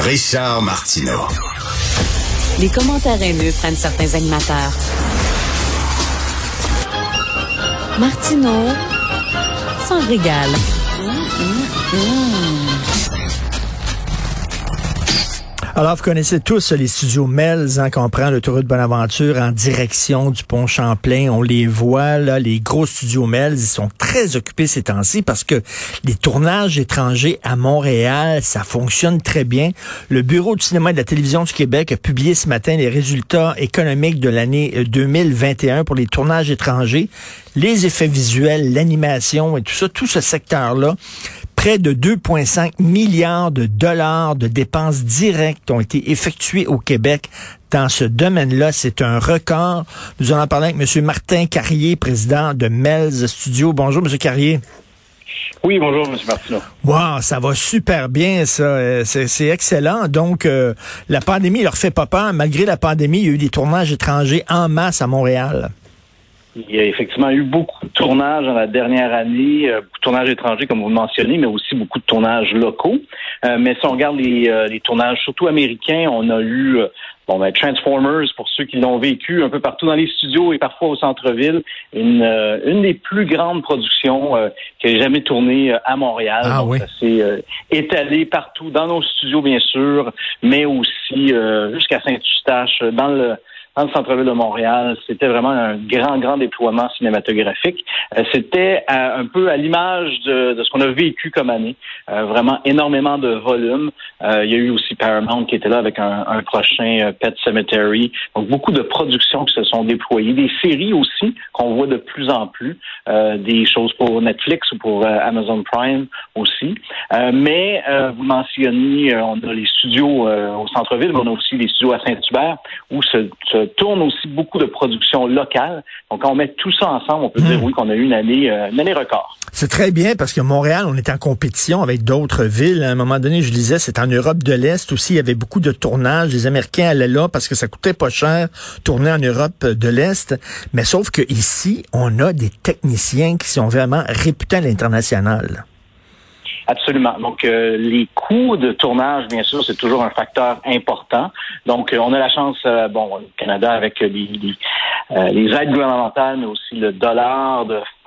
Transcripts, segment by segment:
Richard Martineau. Les commentaires haineux prennent certains animateurs. Martineau s'en régale. Alors, vous connaissez tous les studios Melz, hein, qu'on prend l'autoroute Bonaventure en direction du pont Champlain. On les voit, là, les gros studios Melz, ils sont très occupés ces temps-ci parce que les tournages étrangers à Montréal, ça fonctionne très bien. Le Bureau du cinéma et de la télévision du Québec a publié ce matin les résultats économiques de l'année 2021 pour les tournages étrangers, les effets visuels, l'animation et tout ça, tout ce secteur-là près de 2,5 milliards de dollars de dépenses directes ont été effectuées au Québec dans ce domaine-là. C'est un record. Nous allons parler avec M. Martin Carrier, président de Melz Studio. Bonjour, M. Carrier. Oui, bonjour, M. Martineau. Wow, ça va super bien, ça. Euh, c'est excellent. Donc, euh, la pandémie leur fait pas peur. Malgré la pandémie, il y a eu des tournages étrangers en masse à Montréal. Il y a effectivement eu beaucoup de tournages dans la dernière année, euh, beaucoup de tournages étrangers, comme vous le mentionnez, mais aussi beaucoup de tournages locaux. Euh, mais si on regarde les, euh, les, tournages, surtout américains, on a eu bon, ben, Transformers, pour ceux qui l'ont vécu, un peu partout dans les studios et parfois au centre-ville, une, une des plus grandes productions qui ait jamais tourné à Montréal. Ah, oui. Ça s'est étalé partout, dans nos studios, bien sûr, mais aussi jusqu'à Saint-Eustache, dans le centre-ville de Montréal. C'était vraiment un grand, grand déploiement cinématographique. Euh, c'était euh, un peu à l'image de, ce qu'on a vécu comme année. Euh, vraiment énormément de volume. il y a eu aussi Paramount qui était là avec un, prochain Pet Cemetery. Donc, beaucoup de productions qui se sont déployées. Des séries aussi qu'on voit de plus en plus. des choses pour Netflix ou pour Amazon Prime aussi. mais vous mentionnez, on a les studios au centre-ville, mais on a aussi les studios à Saint-Hubert où se, se tourne aussi beaucoup de production locale. Donc, quand on met tout ça ensemble, on peut dire hmm. oui qu'on a eu une année, euh, une année record. C'est très bien parce que Montréal, on est en compétition avec d'autres villes. À un moment donné, je disais, c'est en Europe de l'Est aussi. Il y avait beaucoup de tournages. Les Américains allaient là parce que ça coûtait pas cher tourner en Europe de l'Est. Mais sauf que ici, on a des techniciens qui sont vraiment réputés à l'international. Absolument. Donc, euh, les coûts de tournage, bien sûr, c'est toujours un facteur important. Donc, euh, on a la chance, euh, bon, au Canada, avec les, les aides gouvernementales, mais aussi le dollar,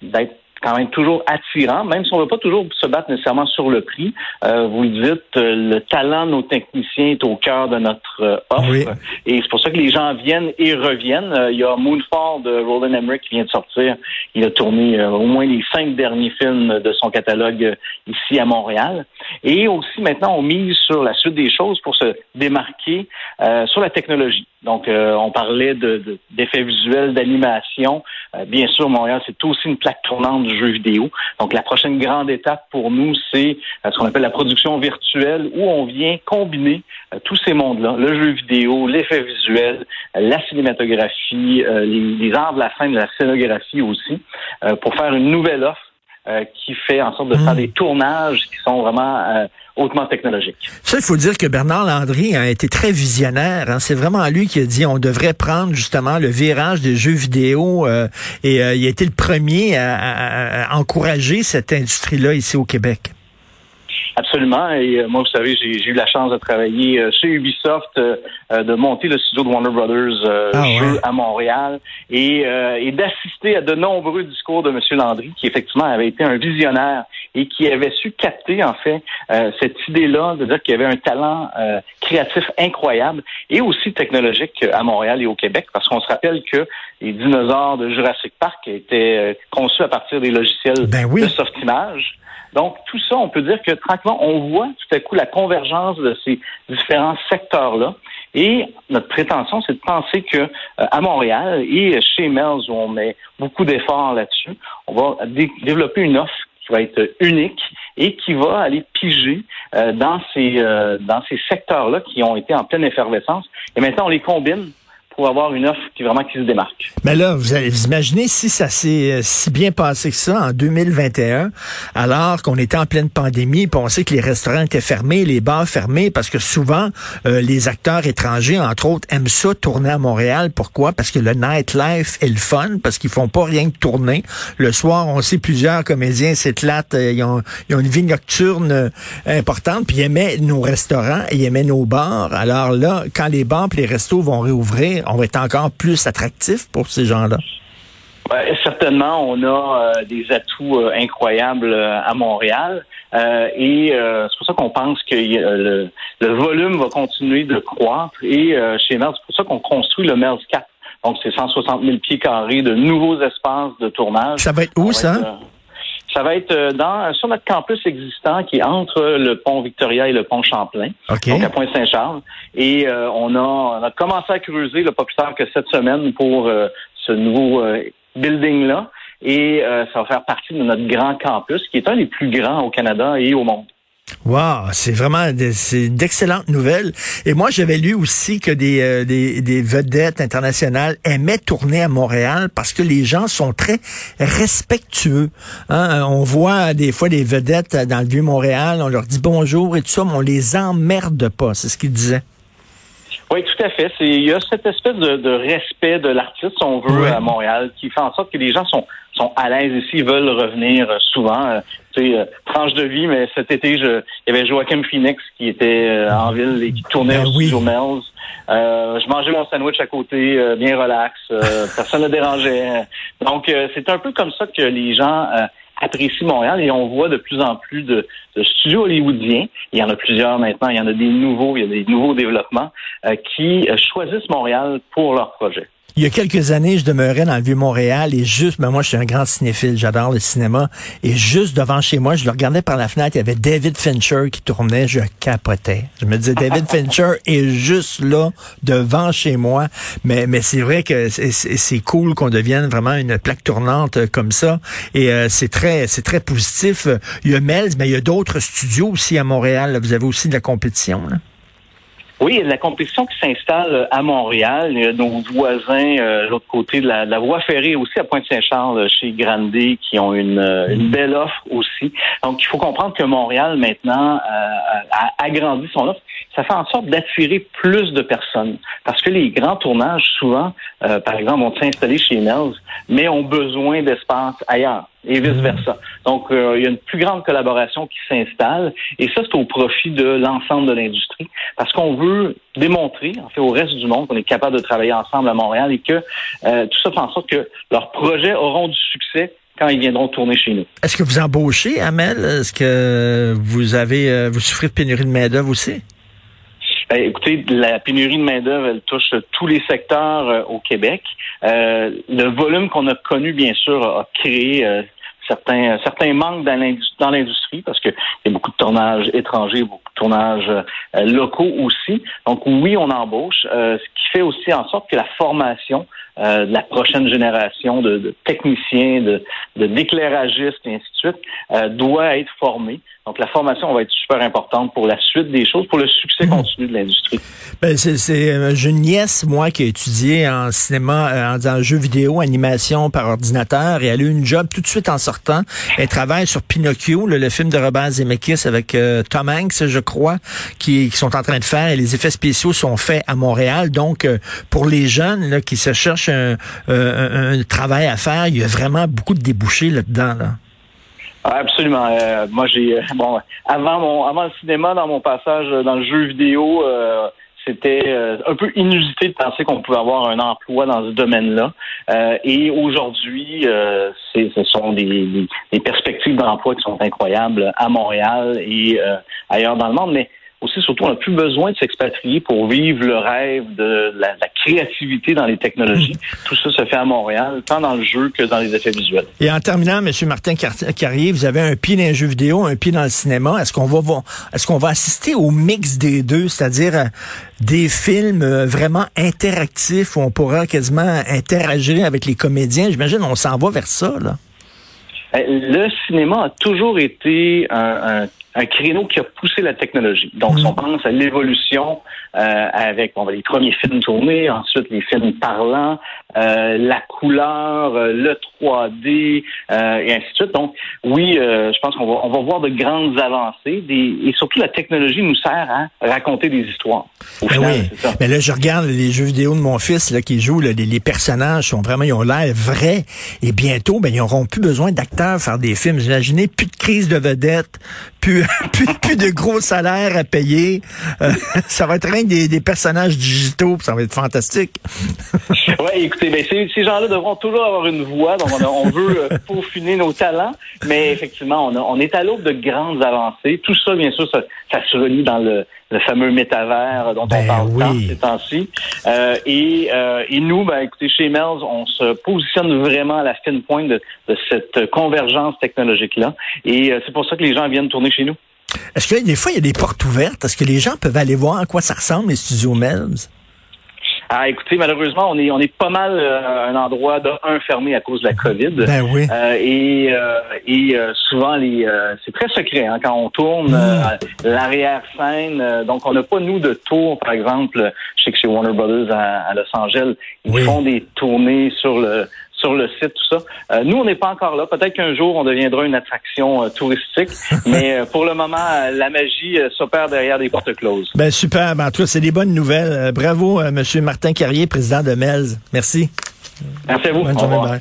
d'être quand même toujours attirant, même si on ne veut pas toujours se battre nécessairement sur le prix. Euh, vous le dites, euh, le talent de nos techniciens est au cœur de notre euh, offre. Et c'est pour ça que les gens viennent et reviennent. il y a Moonfall de Roland Emmerich qui vient de sortir. Il a tourné au moins les cinq derniers films de son catalogue ici à Montréal. Et aussi maintenant, on mise sur la suite des choses pour se démarquer sur la technologie. Donc, on parlait d'effets visuels, d'animation. bien sûr, Montréal, c'est aussi une plaque tournante jeux vidéo. Donc, la prochaine grande étape pour nous, c'est euh, ce qu'on appelle la production virtuelle, où on vient combiner euh, tous ces mondes-là, le jeu vidéo, l'effet visuel, la cinématographie, euh, les, arts de la scène, la scénographie aussi, pour faire une nouvelle offre qui fait en sorte de faire hmm. des tournages qui sont vraiment hautement technologique. Ça, il faut dire que Bernard Landry a été très visionnaire. Hein. C'est vraiment lui qui a dit on devrait prendre justement le virage des jeux vidéo euh, et euh, il a été le premier à encourager cette industrie-là ici au Québec. Absolument. Et euh, moi, vous savez, j'ai eu la chance de travailler euh, chez Ubisoft, euh, de monter le studio de Warner Brothers ah, à Montréal et, et d'assister à de nombreux discours de M. Landry, qui effectivement avait été un visionnaire et qui avait su capter en fait cette idée-là de dire qu'il y avait un talent créatif incroyable et aussi technologique à Montréal et au Québec, parce qu'on se rappelle que les dinosaures de Jurassic Park étaient conçus à partir des logiciels ben oui. de softimage. Donc, tout ça, on peut dire que tranquillement, on voit tout à coup la convergence de ces différents secteurs-là. Et notre prétention, c'est de penser que euh, à Montréal et chez Melz, où on met beaucoup d'efforts là-dessus, on va développer une offre qui va être unique et qui va aller piger euh, dans ces euh, dans ces secteurs-là qui ont été en pleine effervescence. Et maintenant, on les combine pour avoir une offre qui vraiment qui se démarque. Mais là, vous, allez, vous imaginez si ça s'est euh, si bien passé que ça en 2021, alors qu'on était en pleine pandémie, puis on sait que les restaurants étaient fermés, les bars fermés, parce que souvent euh, les acteurs étrangers, entre autres, aiment ça tourner à Montréal. Pourquoi? Parce que le nightlife est le fun, parce qu'ils font pas rien que tourner. Le soir, on sait plusieurs comédiens s'éclatent, euh, ils ont, ils ont une vie nocturne importante, puis ils aimaient nos restaurants, ils aimaient nos bars. Alors là, quand les bars, et les restos vont réouvrir on va être encore plus attractif pour ces gens-là? certainement, on a euh, des atouts euh, incroyables euh, à Montréal et c'est pour ça qu'on pense que le, volume va continuer de croître et chez Merz, c'est pour ça qu'on construit le Merz 4. Donc, c'est 160 000 pieds carrés de nouveaux espaces de tournage. Ça va être où, ça? Ça va être euh, dans sur notre campus existant qui est entre le pont Victoria et le pont Champlain, donc à Pointe-Saint-Charles. Et euh, on, a, on a commencé à creuser, le pas plus tard que cette semaine, pour euh, ce nouveau building-là. Et ça va faire partie de notre grand campus, qui est un des plus grands au Canada et au monde. Wow, c'est vraiment c'est d'excellentes nouvelles. Et moi, j'avais lu aussi que des, euh, des, des, vedettes internationales aimaient tourner à Montréal parce que les gens sont très respectueux. Hein. On voit des fois des vedettes dans le vieux Montréal, on leur dit bonjour et tout ça, mais on les emmerde pas. C'est ce qu'ils disaient. Oui, tout à fait. Il y a cette espèce de, respect de l'artiste, si on veut, à Montréal, qui fait en sorte que les gens sont, sont à l'aise ici, veulent revenir euh, souvent. Euh, tu sais, euh, tranche de vie, mais cet été, je, il y avait Joachim Phoenix qui était en ville et qui tournait ben au oui. Mel's. je mangeais mon sandwich à côté, bien relax, personne ne dérangeait. Donc, c'est un peu comme ça que les gens apprécie Montréal et on voit de plus en plus de, studios hollywoodiens. Il y en a plusieurs maintenant. Il y en a des nouveaux, il y a des nouveaux développements euh, qui euh, choisissent Montréal pour leurs projets. Il y a quelques années, je demeurais dans le Vieux-Montréal et juste, ben moi, je suis un grand cinéphile, j'adore le cinéma. Et juste devant chez moi, je le regardais par la fenêtre, il y avait David Fincher qui tournait, je capotais. Je me disais, David Fincher est juste là, devant chez moi. Mais, mais c'est vrai que c'est cool qu'on devienne vraiment une plaque tournante comme ça. Et euh, c'est très, c'est très positif. Il y a Melz, mais il y a d'autres studios aussi à Montréal. Vous avez aussi de la compétition, là. Oui, il y a de la compétition qui s'installe euh, à Montréal. Il y a nos voisins euh, de l'autre côté de la, voie ferrée aussi à Pointe-Saint-Charles euh, chez Grandet qui ont une, une, belle offre aussi. Donc, il faut comprendre que Montréal maintenant a agrandi son offre. Ça fait en sorte d'attirer plus de personnes parce que les grands tournages, souvent, par exemple, vont s'installer chez Nels, mais ont besoin d'espace ailleurs et vice-versa. Donc, il y a une plus grande collaboration qui s'installe et ça, c'est au profit de l'ensemble de l'industrie parce qu'on veut démontrer, en fait, au reste du monde qu'on est capable de travailler ensemble à Montréal et que euh, tout ça fait en sorte que leurs projets auront du succès quand ils viendront tourner chez nous. Est-ce que vous embauchez, Amel? Est-ce que vous avez euh, vous souffrez de pénurie de main-d'œuvre aussi? Ben, écoutez, la pénurie de main-d'œuvre, elle touche tous les secteurs euh, au Québec. le volume qu'on a connu, bien sûr, a créé certains, certains manques dans l'industrie parce qu'il y a beaucoup de tournages étrangers, beaucoup de tournages euh, locaux aussi. Donc oui, on embauche, euh, ce qui fait aussi en sorte que la formation euh, de la prochaine génération de, techniciens, de, d'éclairagistes et ainsi de suite doit être formée. Donc, la formation va être super importante pour la suite des choses, pour le succès mhm. continu de l'industrie. Ben, c'est, euh, j'ai une nièce, moi, qui a étudié en cinéma, euh, en, en jeu vidéo, animation par ordinateur, et elle a eu une job tout de suite en sortant. Elle travaille sur Pinocchio, le, film de Robert Zemeckis avec euh, Tom Hanks, je crois, qui, qui, sont en train de faire, et les effets spéciaux sont faits à Montréal. Donc, pour les jeunes là, qui se cherchent un, un, un travail à faire, il y a vraiment beaucoup de débouchés là-dedans. Là. Absolument. Euh, moi, j'ai bon avant mon avant le cinéma, dans mon passage dans le jeu vidéo, euh, c'était euh, un peu inusité de penser qu'on pouvait avoir un emploi dans ce domaine-là. et aujourd'hui, ce sont des, des perspectives d'emploi qui sont incroyables à Montréal et ailleurs dans le monde. Mais aussi, surtout, on n'a plus besoin de s'expatrier pour vivre le rêve de la, créativité dans les technologies. Hmm. Tout ça se fait à Montréal, tant dans le jeu que dans les effets visuels. Et en terminant, M. Martin Carrier, vous avez un pied dans les jeux vidéo, un pied dans le cinéma. Est-ce qu'on va, est-ce qu'on va assister au mix des deux, c'est-à-dire euh, des films euh, vraiment interactifs où on pourra quasiment interagir avec les comédiens? J'imagine on s'en va vers ça, là. Euh, le cinéma a toujours été un un créneau qui a poussé la technologie. Donc, si on pense à l'évolution euh, avec on va, les premiers films tournés, ensuite les films parlants, euh, la couleur, euh, le 3D euh, et ainsi de suite. Donc, oui, euh, je pense qu'on va, on va voir de grandes avancées des, et surtout la technologie nous sert à raconter des histoires. Au ben oui. Mais là, je regarde les jeux vidéo de mon fils là, qui joue, là, les, les, personnages sont vraiment, ils ont l'air vrais et bientôt, ben, ils n'auront plus besoin d'acteurs faire des films. Imaginez, plus de crise de vedettes, plus, plus, de gros salaires à payer. Euh, ça va être rien des, des personnages digitaux, ça va être fantastique. oui, écoutez, ben, ces, gens-là devront toujours avoir une voix, donc on, on veut euh, peaufiner nos talents, mais effectivement, on, a, on est à l'aube de grandes avancées. Tout ça, bien sûr, ça, ça se relie dans le, le fameux métavers dont on ben parle oui. tant ces temps-ci. Euh, et, euh, et nous, ben, écoutez, chez Melz, on se positionne vraiment à la fine pointe de, de cette convergence technologique-là. Et c'est pour ça que les gens viennent tourner chez nous. Est-ce que des fois, il y a des portes ouvertes? Est-ce que les gens peuvent aller voir à quoi ça ressemble, les studios Melz? Ah, écoutez, malheureusement, on est on est pas mal euh, un endroit de un fermé à cause de la COVID. Ben oui. Euh, et euh, et euh, souvent les euh, c'est très secret hein, quand on tourne Mm. l'arrière scène. donc on n'a pas nous de tour, par exemple, je sais que chez Warner Brothers à, à Los Angeles, ils Oui. font des tournées sur le sur le site, tout ça. Euh, nous, on n'est pas encore là. Peut-être qu'un jour, on deviendra une attraction euh, touristique, mais euh, pour le moment, la magie s'opère derrière des portes closes. Ben super. Ben, en tout cas, c'est des bonnes nouvelles. Bravo, Monsieur Martin Carrier, président de Melz. Merci. Merci à vous. Bonne journée.